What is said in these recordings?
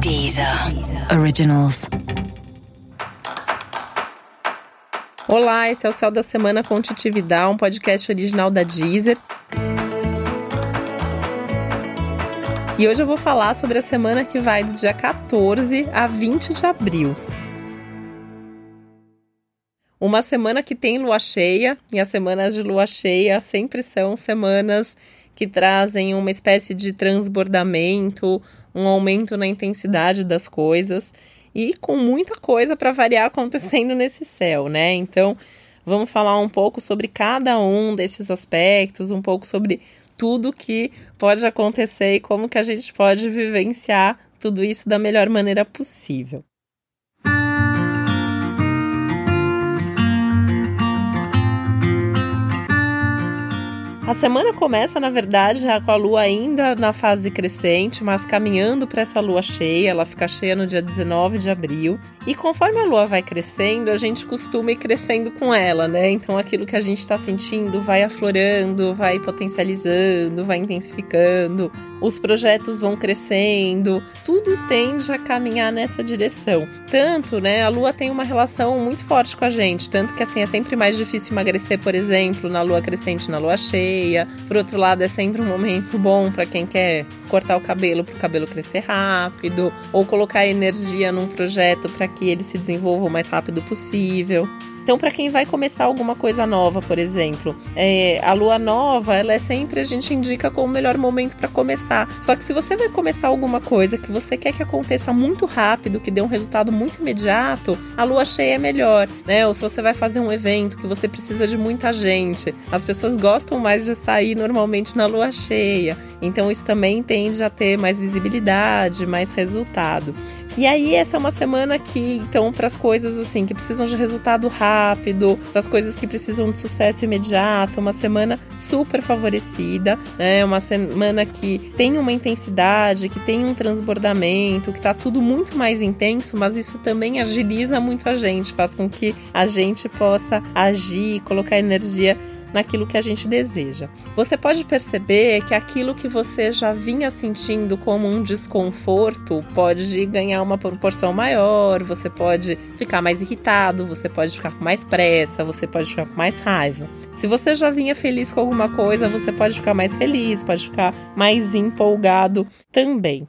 Deezer. Originals. Olá, esse é o Céu da Semana com Titividade, um podcast original da Deezer. E hoje eu vou falar sobre a semana que vai do dia 14 a 20 de abril. Uma semana que tem lua cheia, e as semanas de lua cheia sempre são semanas que trazem uma espécie de transbordamento, um aumento na intensidade das coisas e com muita coisa para variar acontecendo nesse céu, né? Então, vamos falar um pouco sobre cada um desses aspectos, um pouco sobre tudo que pode acontecer e como que a gente pode vivenciar tudo isso da melhor maneira possível. A semana começa, na verdade, com a lua ainda na fase crescente, mas caminhando para essa lua cheia. Ela fica cheia no dia 19 de abril. E conforme a lua vai crescendo, a gente costuma ir crescendo com ela, né? Então aquilo que a gente está sentindo vai aflorando, vai potencializando, vai intensificando. Os projetos vão crescendo. Tudo tende a caminhar nessa direção. Tanto, né? A lua tem uma relação muito forte com a gente. Tanto que, assim, é sempre mais difícil emagrecer, por exemplo, na lua crescente, na lua cheia por outro lado, é sempre um momento bom para quem quer cortar o cabelo para o cabelo crescer rápido ou colocar energia num projeto para que ele se desenvolva o mais rápido possível. Então, para quem vai começar alguma coisa nova, por exemplo, é, a lua nova, ela é sempre a gente indica como o melhor momento para começar. Só que se você vai começar alguma coisa que você quer que aconteça muito rápido, que dê um resultado muito imediato, a lua cheia é melhor, né? Ou se você vai fazer um evento que você precisa de muita gente, as pessoas gostam mais de sair normalmente na lua cheia. Então, isso também tende a ter mais visibilidade, mais resultado. E aí, essa é uma semana que, então, para as coisas assim que precisam de resultado rápido, para as coisas que precisam de sucesso imediato, uma semana super favorecida, né? Uma semana que tem uma intensidade, que tem um transbordamento, que tá tudo muito mais intenso, mas isso também agiliza muito a gente, faz com que a gente possa agir, colocar energia naquilo que a gente deseja. Você pode perceber que aquilo que você já vinha sentindo como um desconforto pode ganhar uma proporção maior, você pode ficar mais irritado, você pode ficar com mais pressa, você pode ficar com mais raiva. Se você já vinha feliz com alguma coisa, você pode ficar mais feliz, pode ficar mais empolgado também.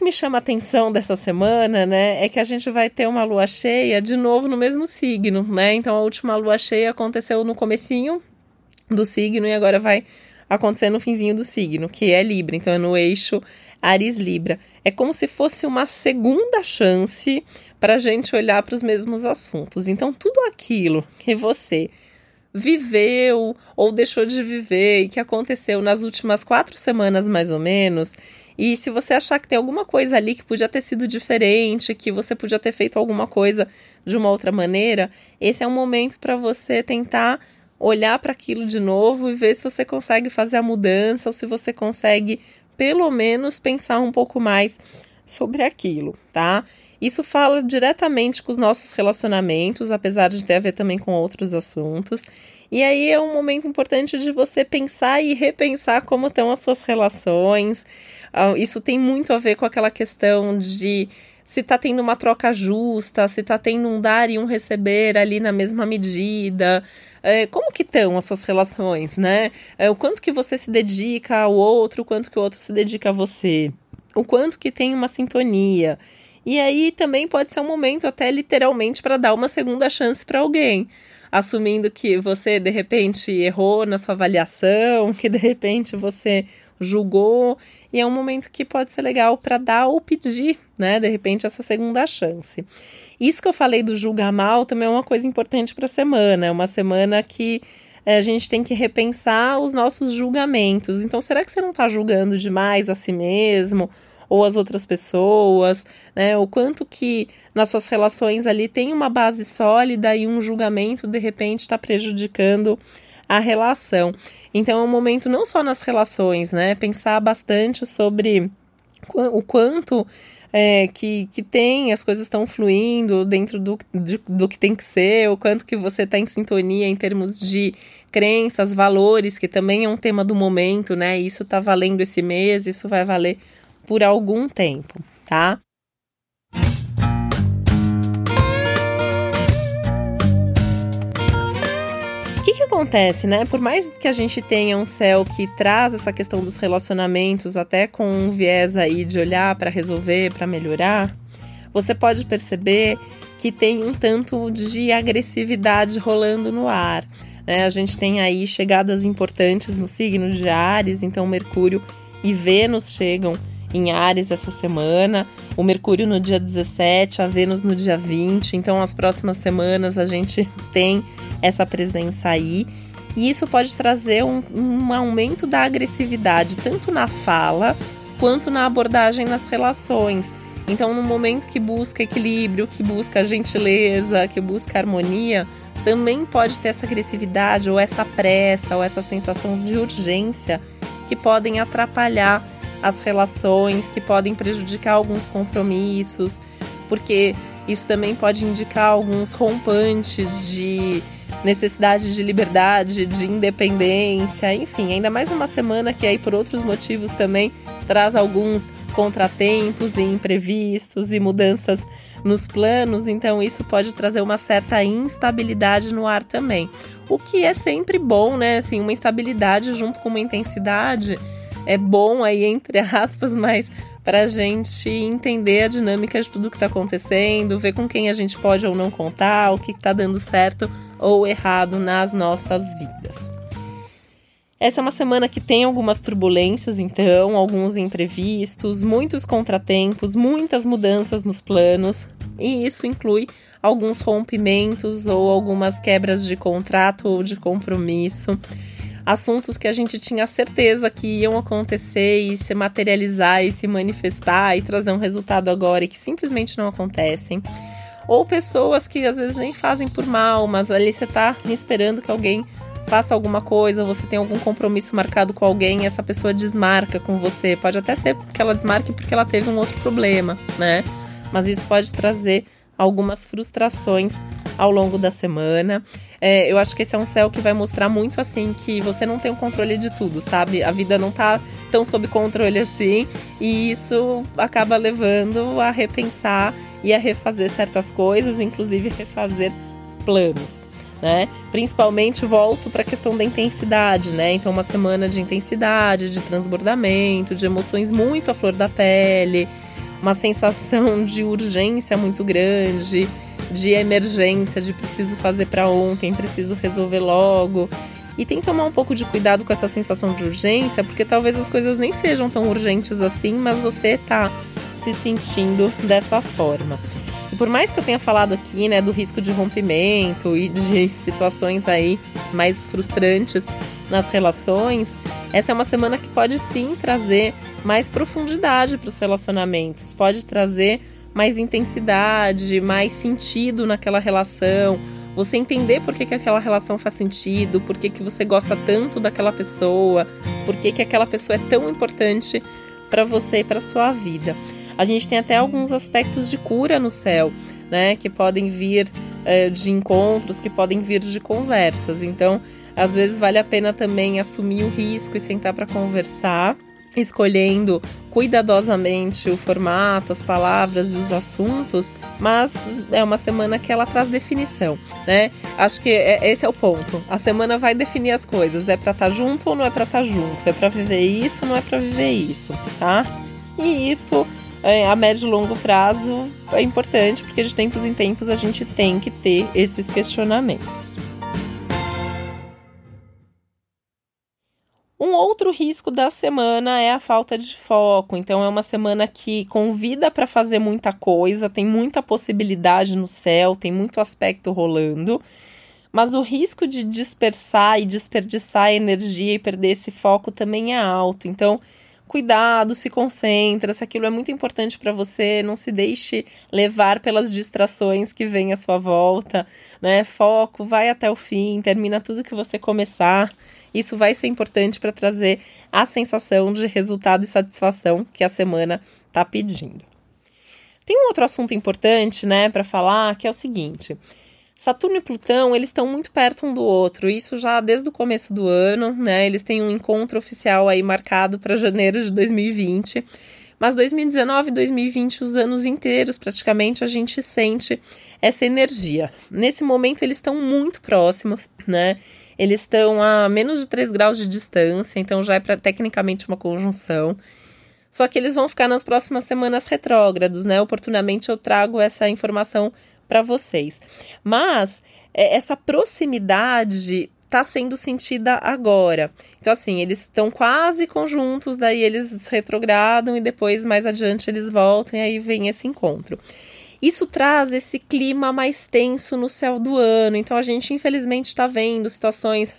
Que me chama a atenção dessa semana, né, é que a gente vai ter uma lua cheia de novo no mesmo signo, né? Então a última lua cheia aconteceu no comecinho do signo e agora vai acontecer no finzinho do signo, que é Libra, então é no eixo Ares Libra. É como se fosse uma segunda chance para a gente olhar para os mesmos assuntos. Então tudo aquilo que você viveu ou deixou de viver e que aconteceu nas últimas quatro semanas mais ou menos e se você achar que tem alguma coisa ali que podia ter sido diferente, que você podia ter feito alguma coisa de uma outra maneira, esse é um momento para você tentar olhar para aquilo de novo e ver se você consegue fazer a mudança ou se você consegue pelo menos pensar um pouco mais sobre aquilo, tá? Isso fala diretamente com os nossos relacionamentos, apesar de ter a ver também com outros assuntos. E aí é um momento importante de você pensar e repensar como estão as suas relações. Ah, isso tem muito a ver com aquela questão de se está tendo uma troca justa, se está tendo um dar e um receber ali na mesma medida. É, como que estão as suas relações, né? É, o quanto que você se dedica ao outro, o quanto que o outro se dedica a você. O quanto que tem uma sintonia. E aí também pode ser um momento até literalmente para dar uma segunda chance para alguém assumindo que você de repente errou na sua avaliação, que de repente você julgou, e é um momento que pode ser legal para dar ou pedir, né, de repente essa segunda chance. Isso que eu falei do julgar mal também é uma coisa importante para a semana, é uma semana que é, a gente tem que repensar os nossos julgamentos. Então, será que você não está julgando demais a si mesmo? ou as outras pessoas, né? O quanto que nas suas relações ali tem uma base sólida e um julgamento de repente está prejudicando a relação. Então é um momento não só nas relações, né? Pensar bastante sobre o quanto é, que, que tem, as coisas estão fluindo dentro do, de, do que tem que ser, o quanto que você está em sintonia em termos de crenças, valores, que também é um tema do momento, né? Isso está valendo esse mês, isso vai valer por algum tempo, tá? Acontece, né? Por mais que a gente tenha um céu que traz essa questão dos relacionamentos, até com um viés aí de olhar para resolver, para melhorar, você pode perceber que tem um tanto de agressividade rolando no ar. Né? A gente tem aí chegadas importantes no signo de Ares, então Mercúrio e Vênus chegam em Ares essa semana, o Mercúrio no dia 17, a Vênus no dia 20. Então, as próximas semanas a gente tem essa presença aí. E isso pode trazer um, um aumento da agressividade, tanto na fala quanto na abordagem nas relações. Então, no momento que busca equilíbrio, que busca gentileza, que busca harmonia, também pode ter essa agressividade, ou essa pressa, ou essa sensação de urgência que podem atrapalhar as relações, que podem prejudicar alguns compromissos, porque isso também pode indicar alguns rompantes de necessidade de liberdade, de independência, enfim, ainda mais numa semana que aí por outros motivos também traz alguns contratempos e imprevistos e mudanças nos planos, então isso pode trazer uma certa instabilidade no ar também. O que é sempre bom, né? Assim, uma instabilidade junto com uma intensidade é bom aí, entre aspas, mas para a gente entender a dinâmica de tudo que está acontecendo, ver com quem a gente pode ou não contar, o que está dando certo ou errado nas nossas vidas. Essa é uma semana que tem algumas turbulências, então, alguns imprevistos, muitos contratempos, muitas mudanças nos planos, e isso inclui alguns rompimentos ou algumas quebras de contrato ou de compromisso assuntos que a gente tinha certeza que iam acontecer e se materializar e se manifestar e trazer um resultado agora e que simplesmente não acontecem. Ou pessoas que às vezes nem fazem por mal, mas ali você tá esperando que alguém faça alguma coisa, ou você tem algum compromisso marcado com alguém e essa pessoa desmarca com você. Pode até ser que ela desmarque porque ela teve um outro problema, né? Mas isso pode trazer algumas frustrações ao longo da semana. É, eu acho que esse é um céu que vai mostrar muito assim que você não tem o controle de tudo, sabe? A vida não tá tão sob controle assim, e isso acaba levando a repensar e a refazer certas coisas, inclusive refazer planos. Né? Principalmente volto para a questão da intensidade, né? Então uma semana de intensidade, de transbordamento, de emoções muito à flor da pele, uma sensação de urgência muito grande, de emergência, de preciso fazer para ontem, preciso resolver logo. E tem que tomar um pouco de cuidado com essa sensação de urgência, porque talvez as coisas nem sejam tão urgentes assim, mas você tá se sentindo dessa forma. E por mais que eu tenha falado aqui, né, do risco de rompimento e de situações aí mais frustrantes nas relações, essa é uma semana que pode sim trazer mais profundidade para os relacionamentos, pode trazer mais intensidade, mais sentido naquela relação. Você entender por que, que aquela relação faz sentido, por que, que você gosta tanto daquela pessoa, por que, que aquela pessoa é tão importante para você e para sua vida. A gente tem até alguns aspectos de cura no céu, né? Que podem vir é, de encontros, que podem vir de conversas. Então, às vezes vale a pena também assumir o risco e sentar para conversar escolhendo cuidadosamente o formato, as palavras e os assuntos, mas é uma semana que ela traz definição, né? Acho que é, esse é o ponto. A semana vai definir as coisas. É para estar tá junto ou não é para estar tá junto? É para viver isso ou não é para viver isso, tá? E isso é, a médio e longo prazo é importante porque de tempos em tempos a gente tem que ter esses questionamentos. Um outro risco da semana é a falta de foco. Então, é uma semana que convida para fazer muita coisa, tem muita possibilidade no céu, tem muito aspecto rolando. Mas o risco de dispersar e desperdiçar energia e perder esse foco também é alto. Então, cuidado, se concentra. Se aquilo é muito importante para você, não se deixe levar pelas distrações que vêm à sua volta, né? Foco, vai até o fim, termina tudo que você começar. Isso vai ser importante para trazer a sensação de resultado e satisfação que a semana está pedindo. Tem um outro assunto importante, né, para falar, que é o seguinte. Saturno e Plutão, eles estão muito perto um do outro, isso já desde o começo do ano, né? Eles têm um encontro oficial aí marcado para janeiro de 2020. Mas 2019 e 2020, os anos inteiros, praticamente, a gente sente essa energia. Nesse momento, eles estão muito próximos, né? Eles estão a menos de 3 graus de distância, então já é pra, tecnicamente uma conjunção. Só que eles vão ficar nas próximas semanas retrógrados, né? Oportunamente eu trago essa informação para vocês. Mas é, essa proximidade está sendo sentida agora. Então, assim, eles estão quase conjuntos, daí eles retrogradam e depois, mais adiante, eles voltam e aí vem esse encontro. Isso traz esse clima mais tenso no céu do ano. Então a gente, infelizmente, está vendo situações.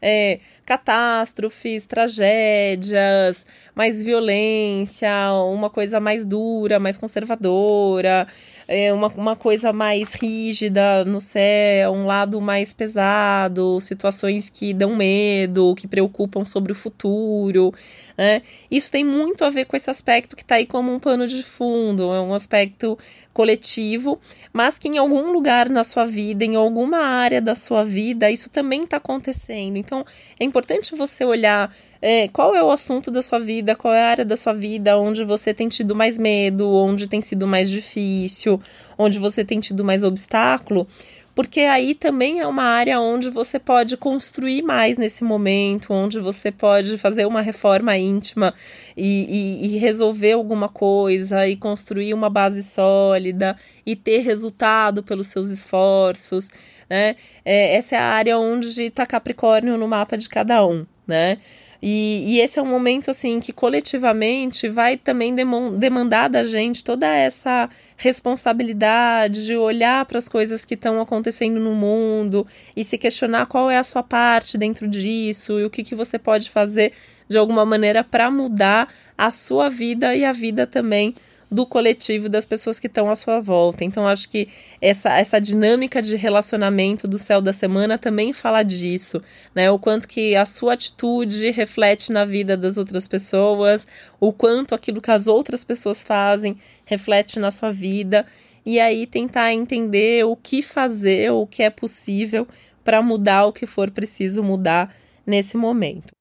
É, catástrofes, tragédias, mais violência, uma coisa mais dura, mais conservadora, é, uma, uma coisa mais rígida no céu, um lado mais pesado, situações que dão medo, que preocupam sobre o futuro. Né? Isso tem muito a ver com esse aspecto que está aí como um pano de fundo, é um aspecto coletivo, mas que em algum lugar na sua vida, em alguma área da sua vida, isso também está acontecendo. Então, é importante você olhar é, qual é o assunto da sua vida, qual é a área da sua vida? Onde você tem tido mais medo, onde tem sido mais difícil, onde você tem tido mais obstáculo, porque aí também é uma área onde você pode construir mais nesse momento, onde você pode fazer uma reforma íntima e, e, e, resolver alguma coisa e construir uma base sólida e ter resultado pelos seus esforços, né? É, essa é a área onde está Capricórnio no mapa de cada um, né? E, e, esse é um momento assim que coletivamente vai também demandar da gente toda essa responsabilidade de olhar para as coisas que estão acontecendo no mundo e se questionar qual é a sua parte dentro disso e o que, que você pode fazer de alguma maneira para mudar a sua vida e a vida também do coletivo das pessoas que estão à sua volta. Então, acho que essa, essa dinâmica de relacionamento do céu da semana também fala disso, né? O quanto que a sua atitude reflete na vida das outras pessoas, o quanto aquilo que as outras pessoas fazem reflete na sua vida. E aí tentar entender o que fazer, o que é possível para mudar o que for preciso mudar nesse momento.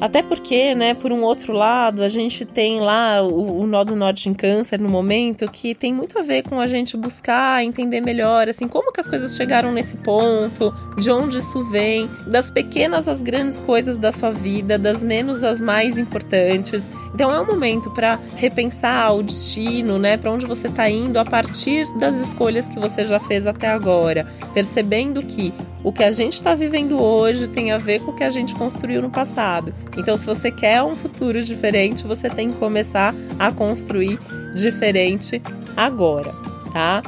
Até porque, né, por um outro lado, a gente tem lá o, o nó do norte em câncer no momento que tem muito a ver com a gente buscar entender melhor, assim, como que as coisas chegaram nesse ponto, de onde isso vem, das pequenas às grandes coisas da sua vida, das menos às mais importantes. Então é um momento para repensar o destino, né, para onde você está indo a partir das escolhas que você já fez até agora, percebendo que o que a gente está vivendo hoje tem a ver com o que a gente construiu no passado. Então, se você quer um futuro diferente, você tem que começar a construir diferente agora, tá?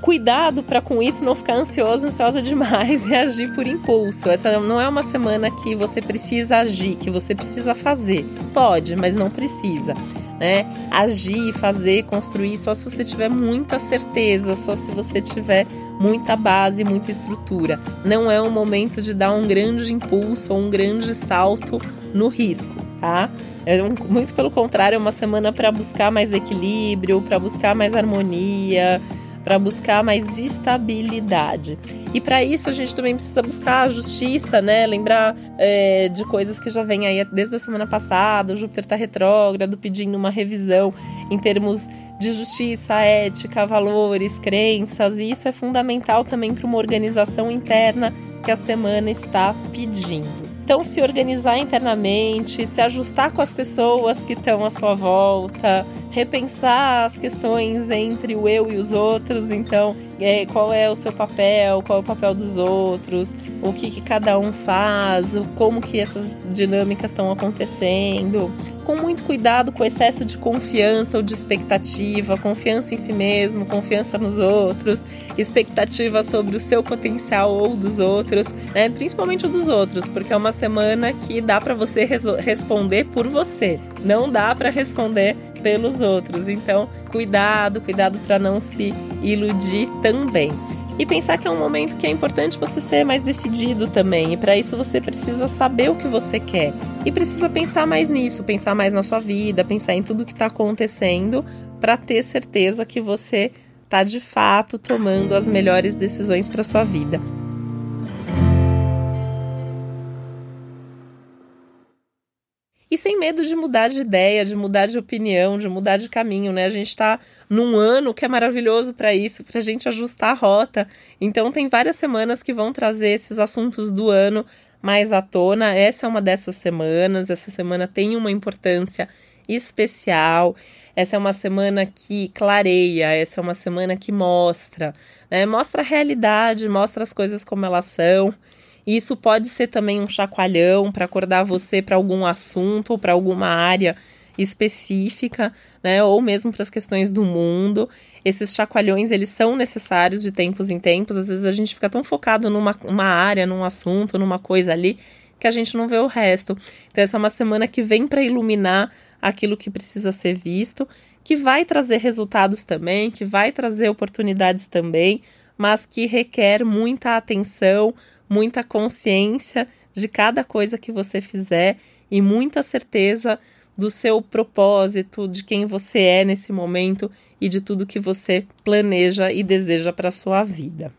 Cuidado para com isso não ficar ansioso, ansiosa demais e agir por impulso. Essa não é uma semana que você precisa agir, que você precisa fazer. Pode, mas não precisa né? Agir, fazer, construir só se você tiver muita certeza, só se você tiver muita base, muita estrutura. Não é um momento de dar um grande impulso ou um grande salto no risco, tá? É um, muito pelo contrário, é uma semana para buscar mais equilíbrio, para buscar mais harmonia, para buscar mais estabilidade. E para isso a gente também precisa buscar a justiça, né? Lembrar é, de coisas que já vem aí desde a semana passada. O Júpiter está retrógrado, pedindo uma revisão em termos de justiça, ética, valores, crenças, e isso é fundamental também para uma organização interna que a semana está pedindo. Então, se organizar internamente, se ajustar com as pessoas que estão à sua volta, repensar as questões entre o eu e os outros. Então, é, qual é o seu papel, qual é o papel dos outros, o que, que cada um faz, como que essas dinâmicas estão acontecendo com muito cuidado com excesso de confiança ou de expectativa, confiança em si mesmo, confiança nos outros, expectativa sobre o seu potencial ou dos outros, né? Principalmente o dos outros, porque é uma semana que dá para você responder por você, não dá para responder pelos outros. Então, cuidado, cuidado para não se iludir também. e pensar que é um momento que é importante você ser mais decidido também. E para isso você precisa saber o que você quer e precisa pensar mais nisso, pensar mais na sua vida, pensar em tudo que está acontecendo para ter certeza que você está de fato tomando as melhores decisões para sua vida. E sem medo de mudar de ideia, de mudar de opinião, de mudar de caminho, né? A gente está num ano que é maravilhoso para isso, para a gente ajustar a rota. Então, tem várias semanas que vão trazer esses assuntos do ano mais à tona. Essa é uma dessas semanas. Essa semana tem uma importância especial. Essa é uma semana que clareia, essa é uma semana que mostra, né? Mostra a realidade, mostra as coisas como elas são. E isso pode ser também um chacoalhão para acordar você para algum assunto ou para alguma área específica, né, ou mesmo para as questões do mundo. Esses chacoalhões, eles são necessários de tempos em tempos. Às vezes a gente fica tão focado numa uma área, num assunto, numa coisa ali, que a gente não vê o resto. Então essa é uma semana que vem para iluminar aquilo que precisa ser visto, que vai trazer resultados também, que vai trazer oportunidades também, mas que requer muita atenção, muita consciência de cada coisa que você fizer e muita certeza do seu propósito, de quem você é nesse momento e de tudo que você planeja e deseja para sua vida.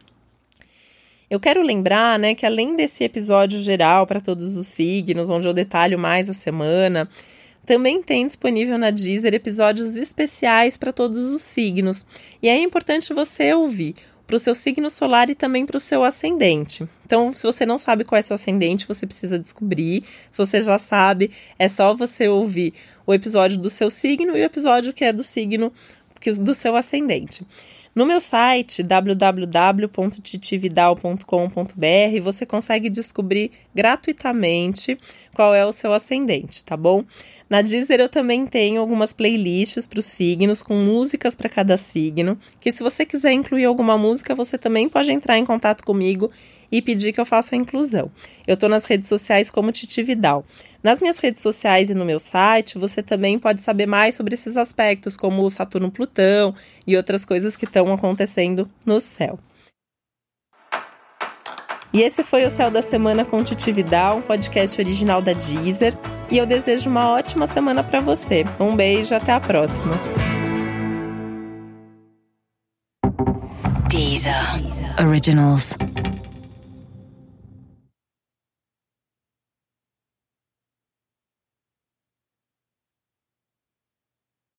Eu quero lembrar, né, que além desse episódio geral para todos os signos, onde eu detalho mais a semana, também tem disponível na Deezer episódios especiais para todos os signos. E é importante você ouvir para o seu signo solar e também para o seu ascendente. Então, se você não sabe qual é seu ascendente, você precisa descobrir. Se você já sabe, é só você ouvir o episódio do seu signo e o episódio que é do signo do seu ascendente. No meu site www.titividal.com.br você consegue descobrir gratuitamente qual é o seu ascendente, tá bom? Na Deezer eu também tenho algumas playlists para os signos com músicas para cada signo, que se você quiser incluir alguma música, você também pode entrar em contato comigo e pedir que eu faça a inclusão. Eu estou nas redes sociais como Titi Vidal. Nas minhas redes sociais e no meu site, você também pode saber mais sobre esses aspectos, como o Saturno-Plutão e outras coisas que estão acontecendo no céu. E esse foi o Céu da Semana com Titi Vidal, um podcast original da Deezer. E eu desejo uma ótima semana para você. Um beijo, até a próxima. Deezer. Originals.